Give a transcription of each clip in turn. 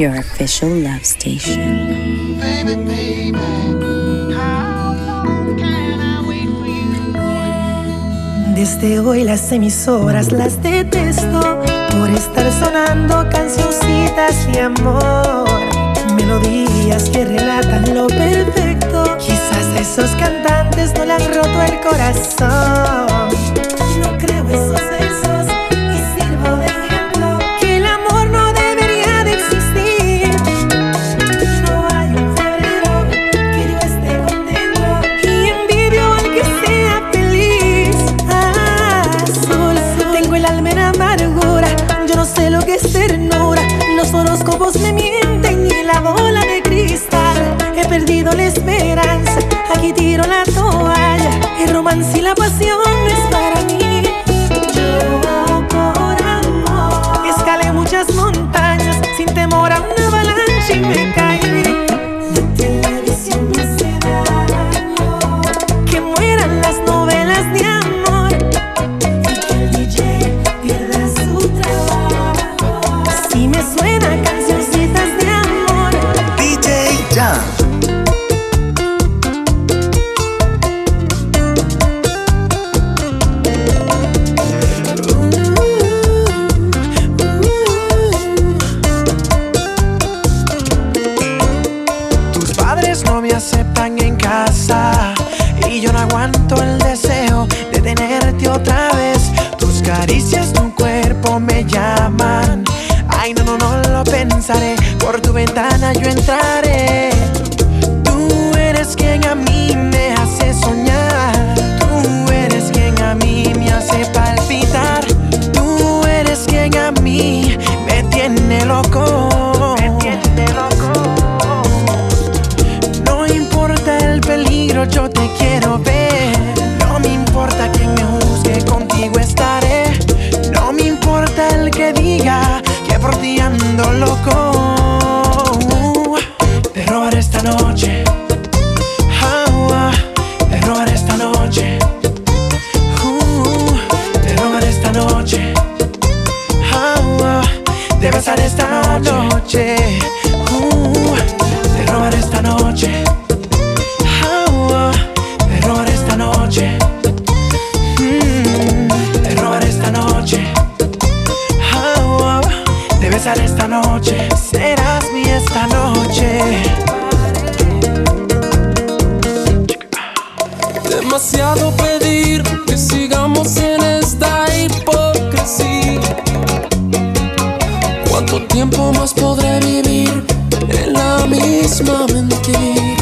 your official love station. Desde hoy las emisoras las detesto por estar sonando cancioncitas de amor. Melodías que relatan lo perfecto. Quizás a esos cantantes no le han roto el corazón. sepan en casa. Y yo no aguanto el deseo de tenerte otra vez. Tus caricias, tu cuerpo me llaman. Ay, no, no, no lo pensaré. Por tu ventana yo entraré. podré vivir en la misma mentira.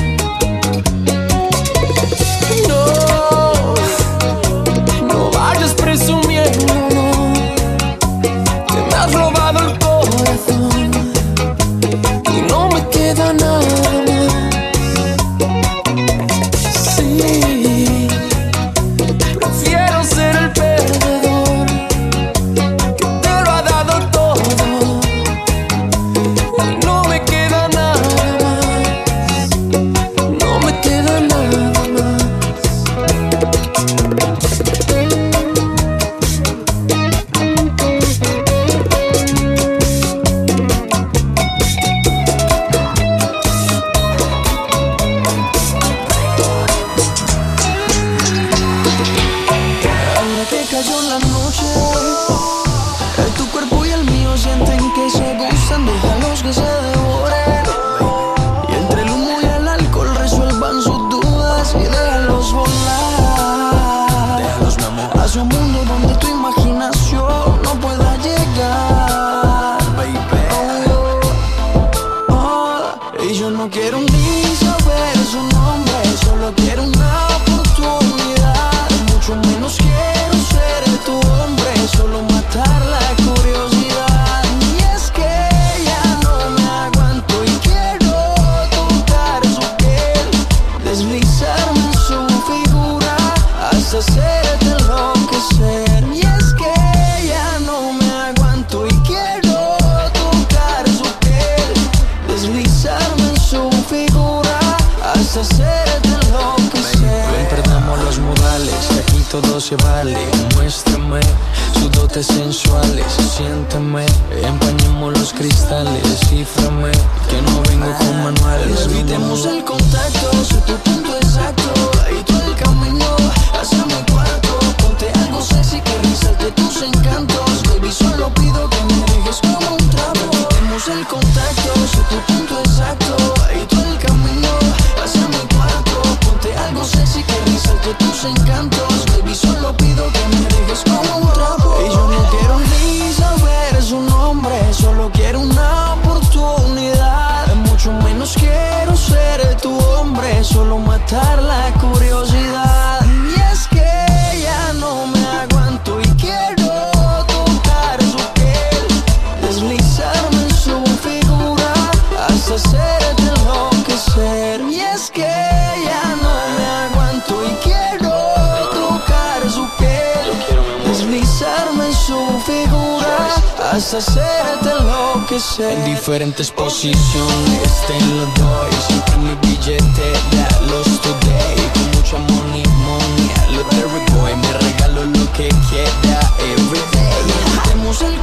diferentes posiciones Te lo doy, siempre mi billete da los today. Con mucho amor y money, lo de y Me regalo lo que queda everyday. Tenemos el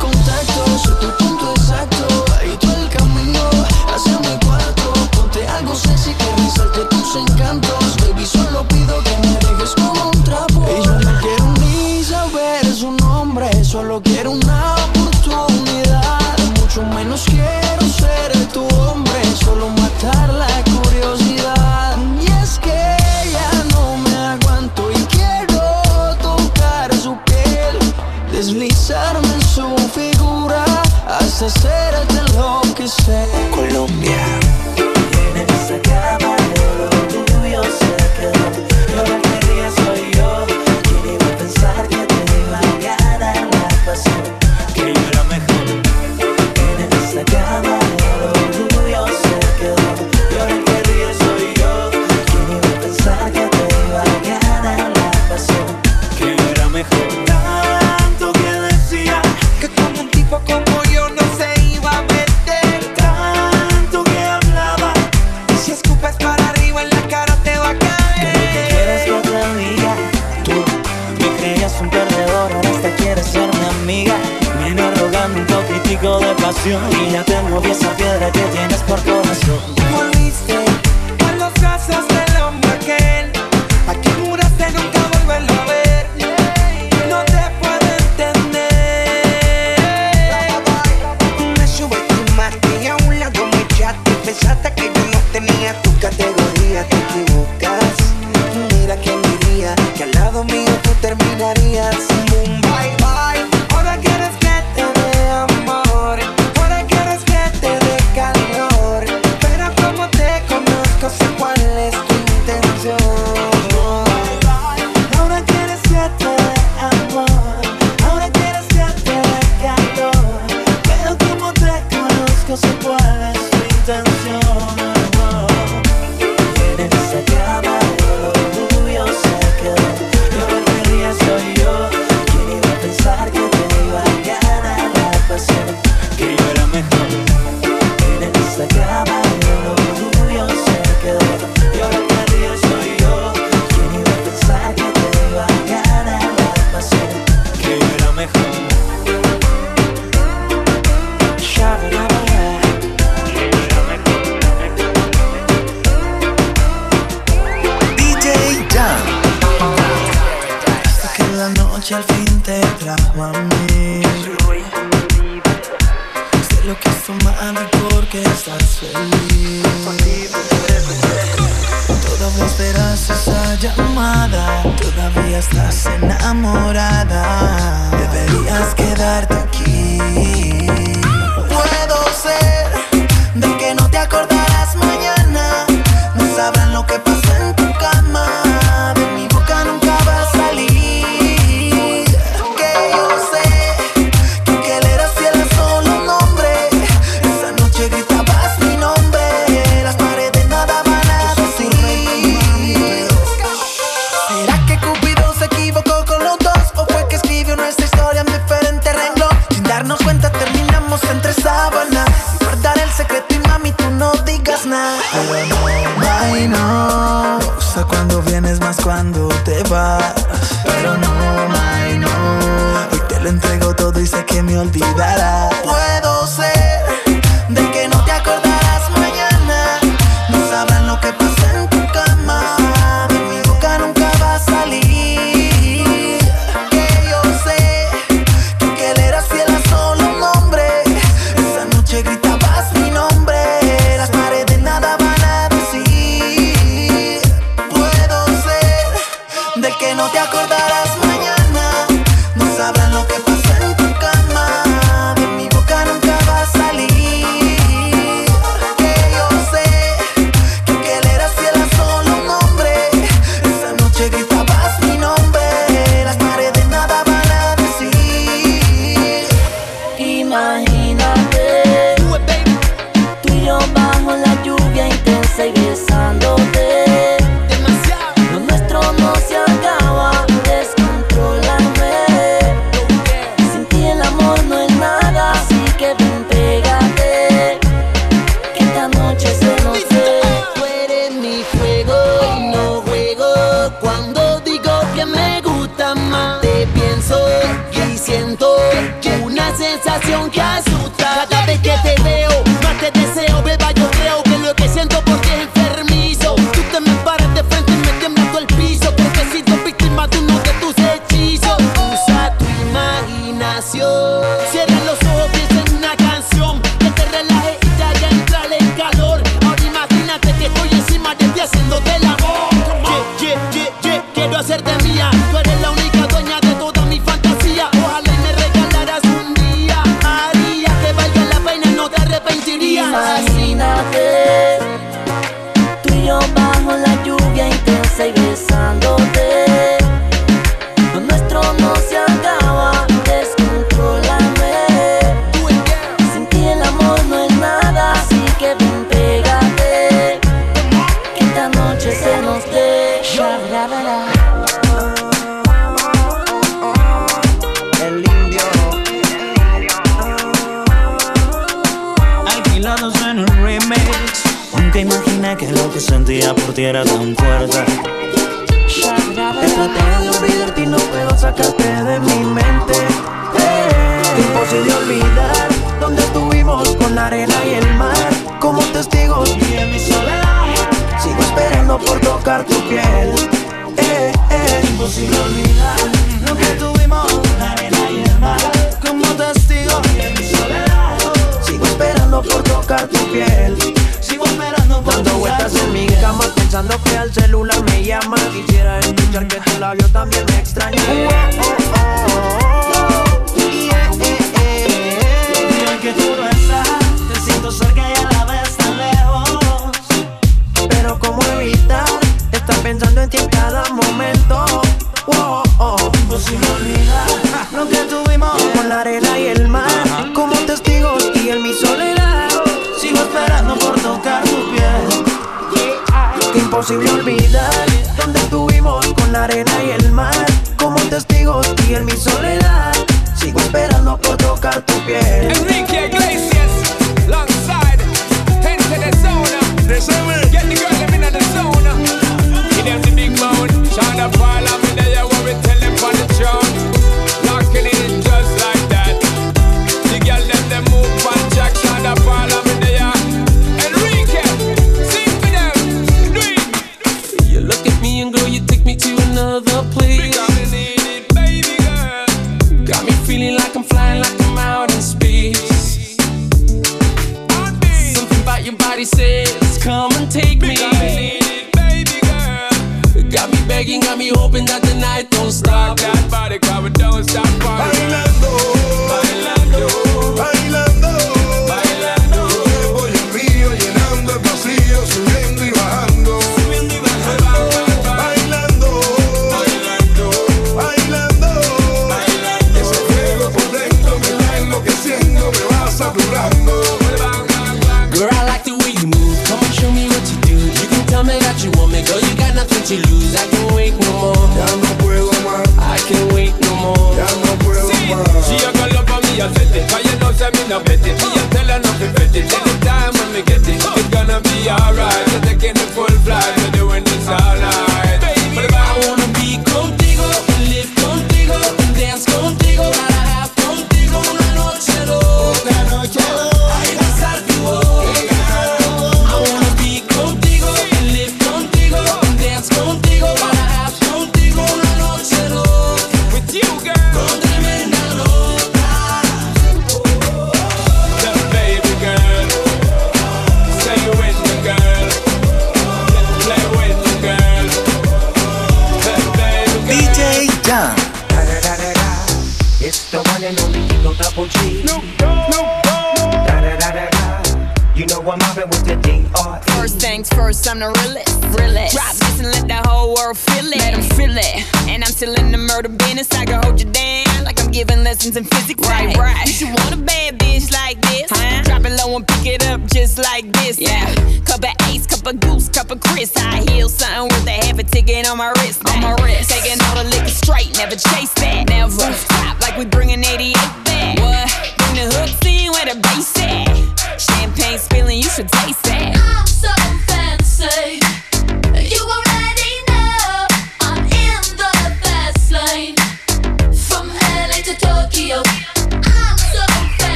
pieza piedra que tiene porque estás feliz. Todavía esperas esa llamada. Todavía estás enamorada. Deberías quedarte aquí.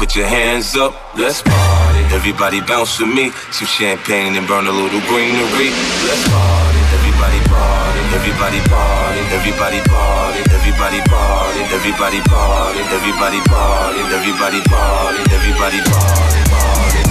put your hands up, let's party. Everybody bounce with me, some champagne and burn a little greenery. Let's party. Everybody party, everybody party, everybody party, everybody party, everybody party, everybody party, everybody party, everybody party, everybody party.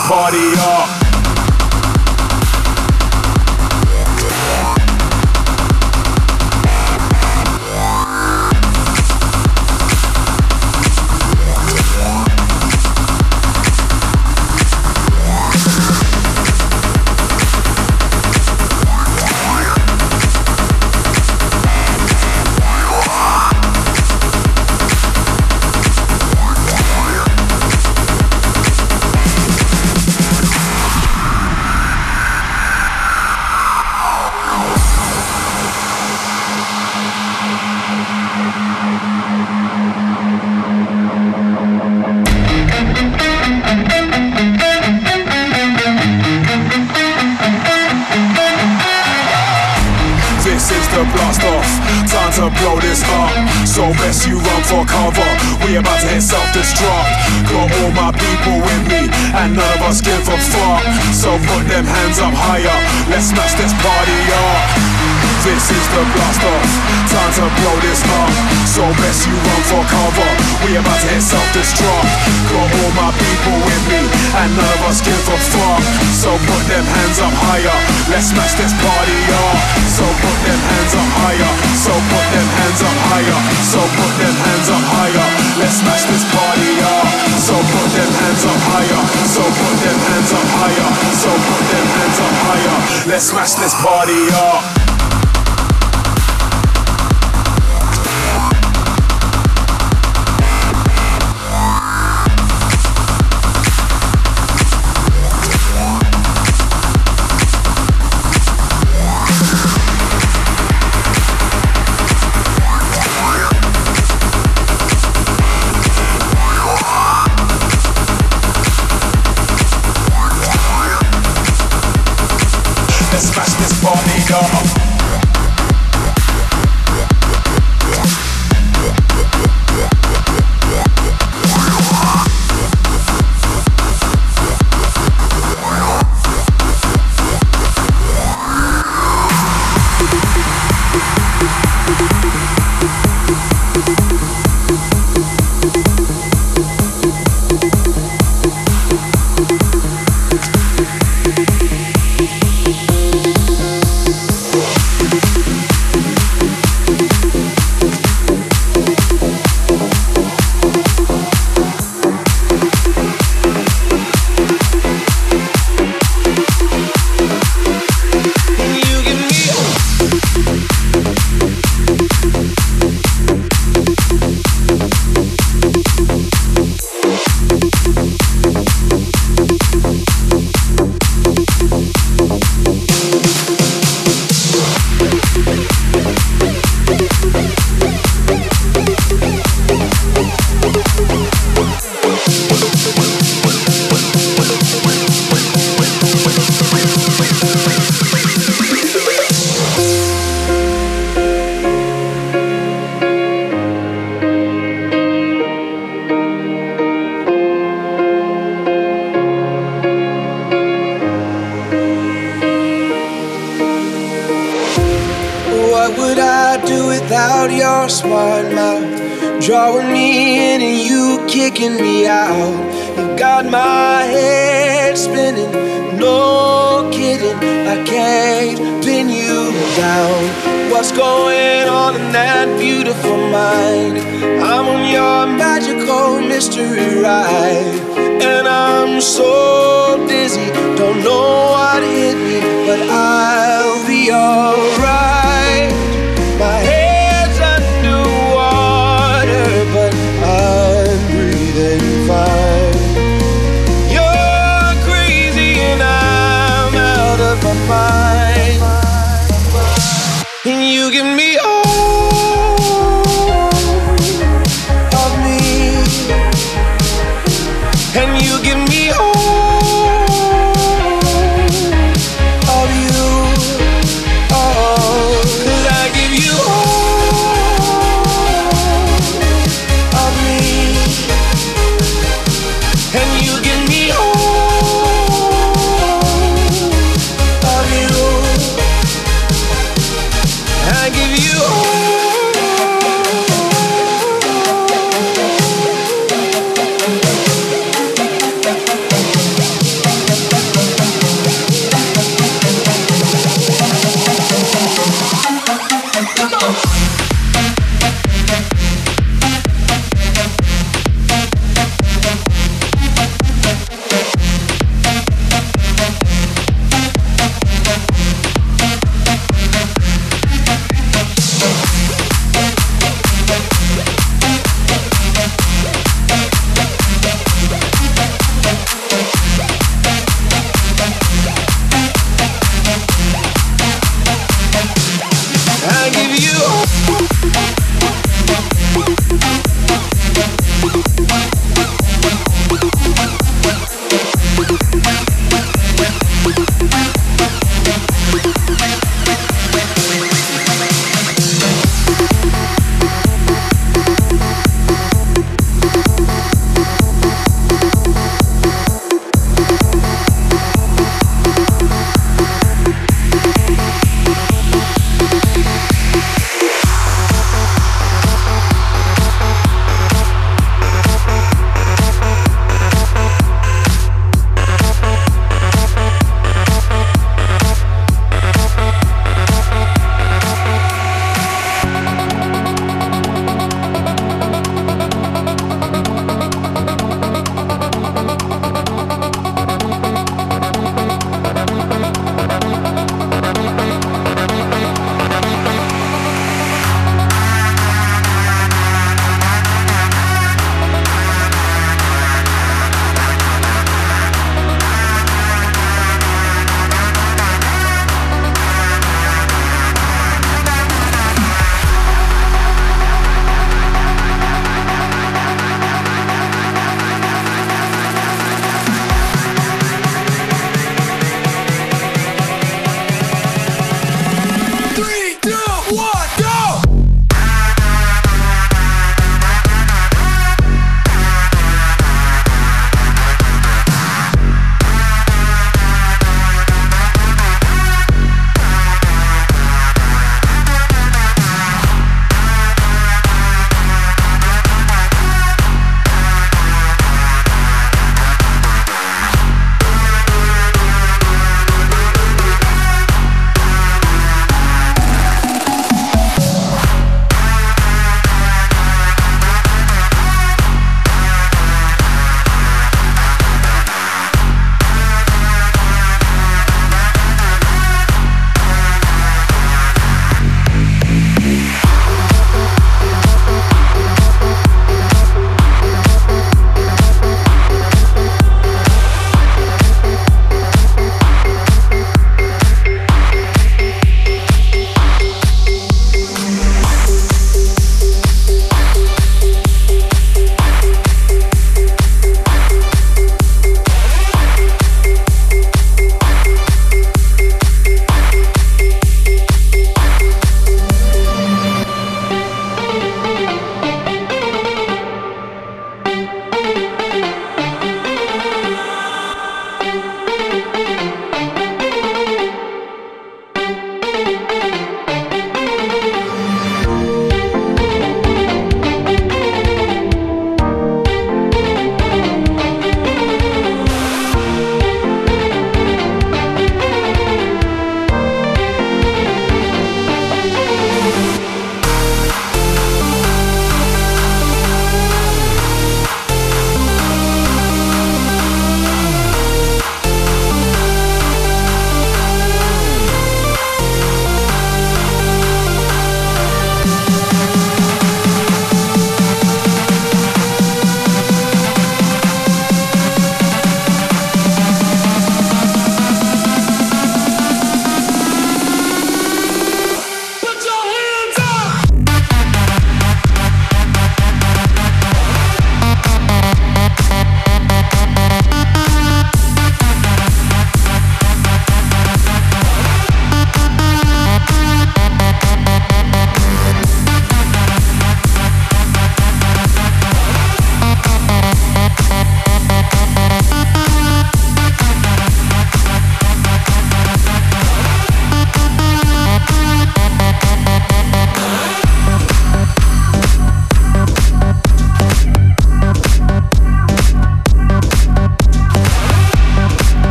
party bust this party up. So put them hands up higher. So put them hands up higher. So put them hands up higher. Let's smash this party up. So put them hands up higher. So put them hands up higher. So put them hands up higher. Let's smash this party up. right.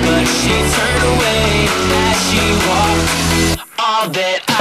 but she turned away as she walked. All that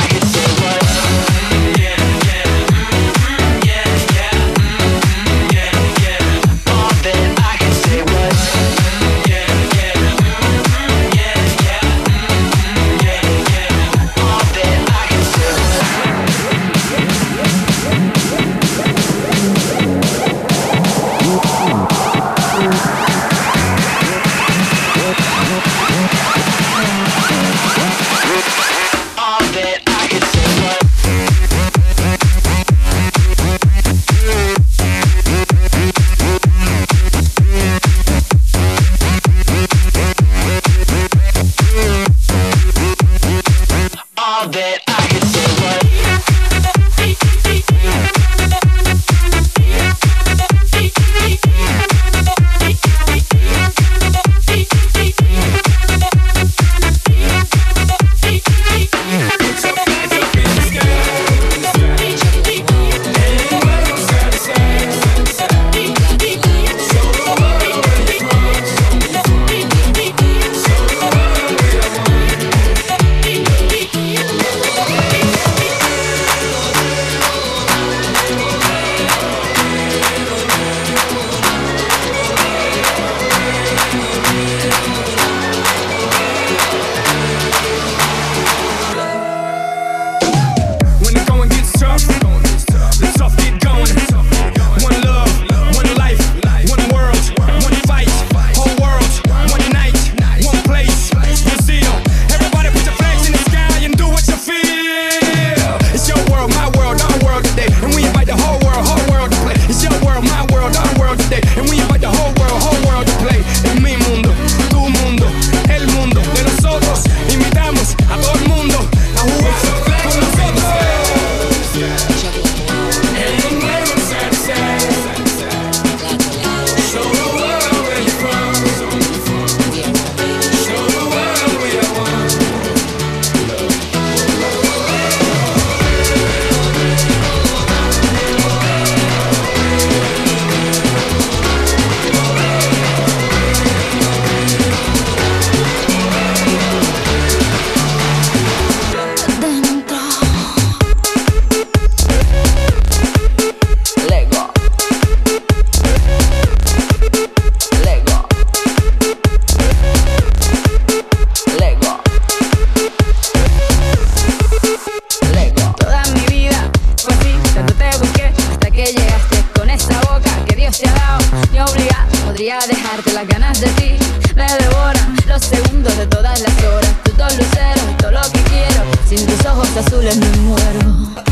de todas las horas, tú dos luceros todo lo que quiero. Sin tus ojos azules me muero.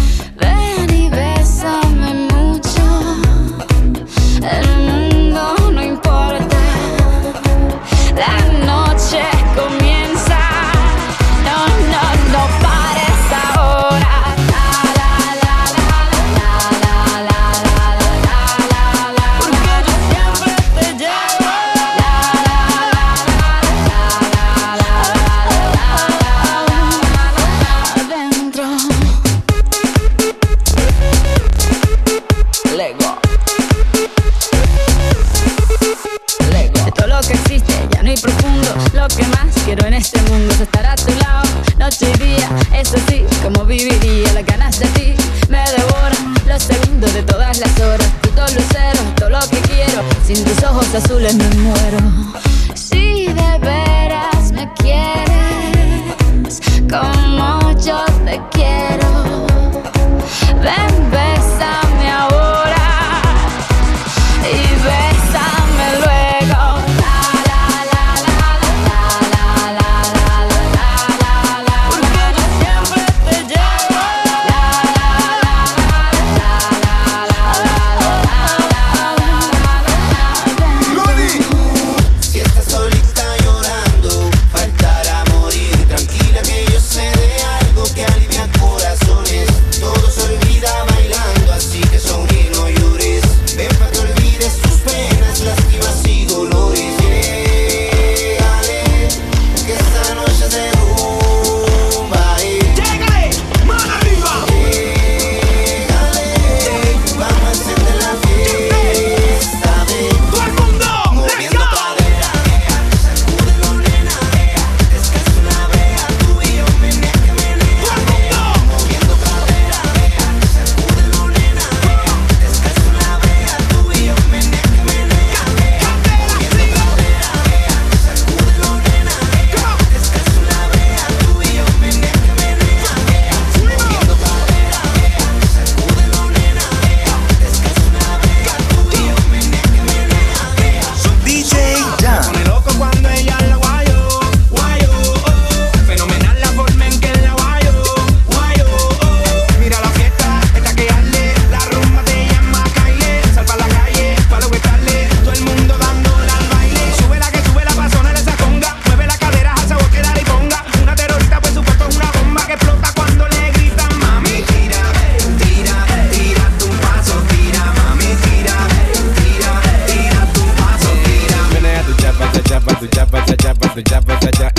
do jabba ja jabba do jabba ja ja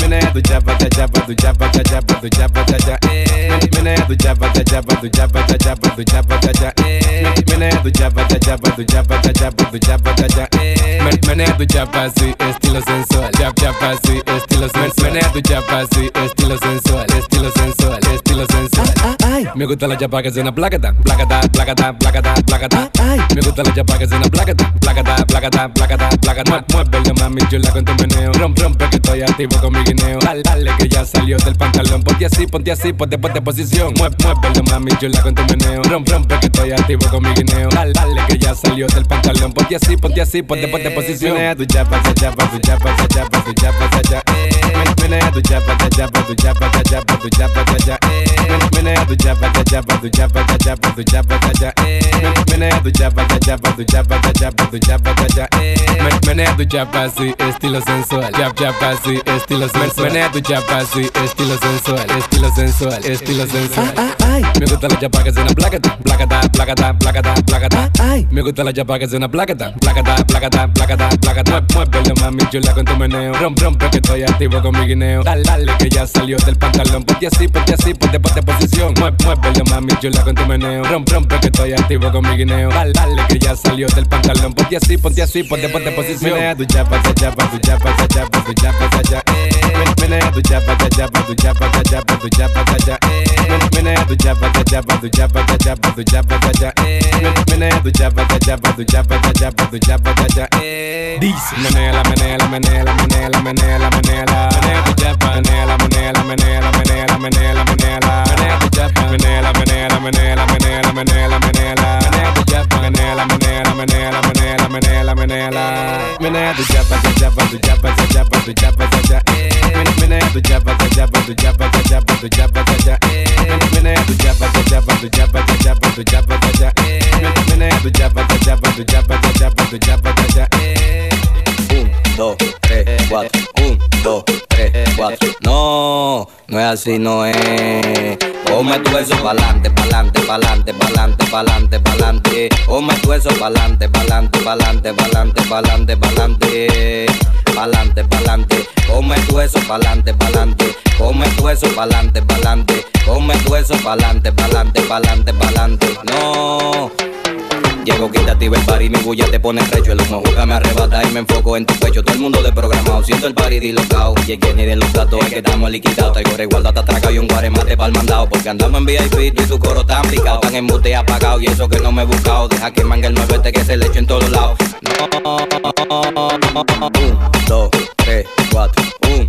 Mene do jabba ja jabba do jabba ja jabba do jabba ja ja Mene do jabba ja jabba do jabba ja jabba do jabba ja ja Mene do jabba ja jabba do jabba ja jabba do jabba ja ja Menea do jabba así, estilo sensual. Jab jabba así, estilo sensual. Menea do jabba así, estilo sensual, estilo sensual, estilo sensual. Me gusta la jabba que suena placata, placata, placata, placata, placata. Me gusta la jabba que suena placata, placata, placata, placata, placata. Muévelo mami, chula con tu meneo. Rompe, rompe que estoy activo con mi guineo. Dale, dale que ya salió del pantalón. Ponte así, ponte así, ponte, ponte posición. Mueve, muévelo mami, chula con tu meneo. Rompe, rompe que estoy activo con mi guineo. Dale, dale que ya salió del pantalón. Ponte así, ponte así, ponte, ponte posición menea tu chapa, chapa, tu chapa, cha chapa, tu chapa, cha cha. Tu chapa, cha chapa, tu chapa, chapa, tu chapa, cha cha. Tu chapa, cha chapa, tu chapa, cha chapa, tu chapa, tu chapa, cha chapa, tu chapa, cha chapa, tu chapa, cha cha. Tu chapa, sí, estilo sensual. Chap chapa, sí, estilo sensual. Tu chapa, estilo sensual, estilo sensual, estilo sensual. Me gusta la chapa que es una placata, placata, placata, placata, placata. Me gusta la chapa que es una placata, placata, placata, placata placata. Muévelo mami, chula con tu meneo. Rompe, rompe que estoy activo con mi guineo. Dale, que ya salió del pantalón. Ponte así, ponte así, ponte, ponte posición. Mueve, muévelo mami, chula con tu meneo. Rompe, rompe que estoy activo con mi guineo. Dale, que ya salió del pantalón. Ponte así, ponte así, ponte, ponte posición. Menea tu jabba, da jabba, tu jabba, da jabba, tu jabba, da ja. the jabba da jabba the jabba da jabba the jabba da da when I the jabba da jabba the jabba da jabba the jabba da da when I the jabba da jabba the jabba da jabba the jabba da da these manela manela manela manela manela manela manela the jabba manela manela manela manela manela manela manela the jabba manela manela manela manela manela manela manela the jabba manela manela manela manela manela manela manela the jabba da jabba the jabba da jabba the jabba da da Mene mene do java da java do java da java do java da ja. Mene mene do java da java do java da java do java da ja. Mene mene do java da java do java da java do java da ja. Un, dos, tres, cuatro. Un, dos, tres, cuatro. No, no es así, no es. Ponme tu eso pa'lante, pa'lante, pa'lante, pa'lante, pa'lante, pa'lante. Ponme tu eso pa'lante, pa'lante, pa'lante, pa'lante, pa'lante, pa'lante. Pa'lante, pa'lante. Ponme tu eso pa'lante, pa'lante. Ponme tu eso pa'lante, pa'lante. Ponme tu eso pa'lante, pa'lante, pa'lante, pa'lante. No. Llego quitativa el party, mi bulla te pone recho. El humo juega me arrebata y me enfoco en tu pecho. Todo el mundo de programado, siento el party dislocado. Y el ni de los datos es que estamos liquidados. Traigo resguardo hasta atracado y un guaremate pa'l mandado. Porque andamos en VIP, y tu coro tan picado. Tan en mute apagado y eso que no me he buscado. Deja que mangue el nuevo este que se le eche en todos lados. No. Dos, tres, cuatro. Un,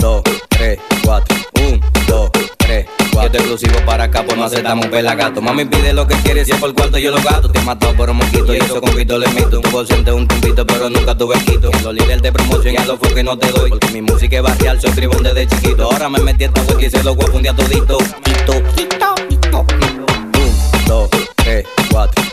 2, 3, 4, 1, 2, 3, 4. Yo te exclusivo para acá, por no aceptamos pelagato. Mami pide lo que quiere, si es por cuarto yo lo gato. Te he matado por un moquito y eso con pito le mito. Un porcentaje, un tumbito, pero nunca tuve quito. Los líderes de promoción y a los que no te doy. Porque mi música es barrial, soy tribón desde chiquito. Ahora me metí en esta hueca y se lo voy a un día todito. Tito, tito, tito. 1, 2, 3, 4,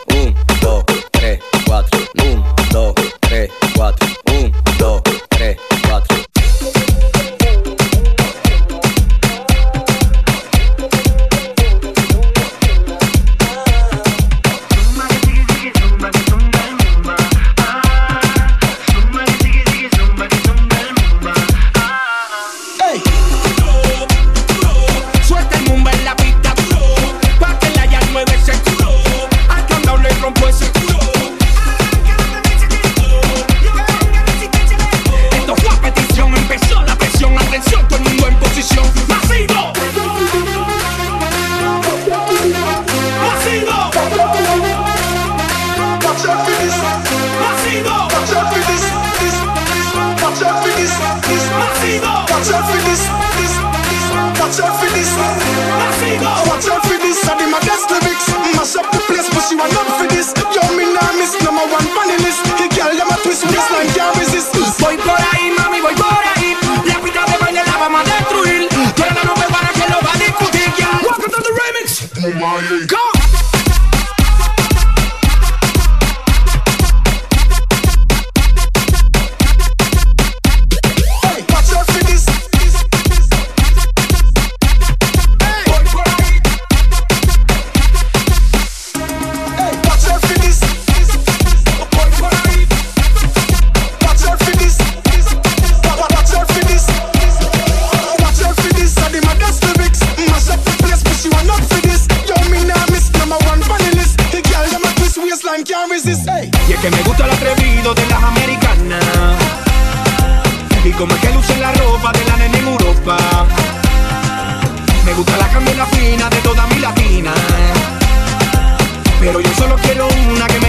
solo quiero una que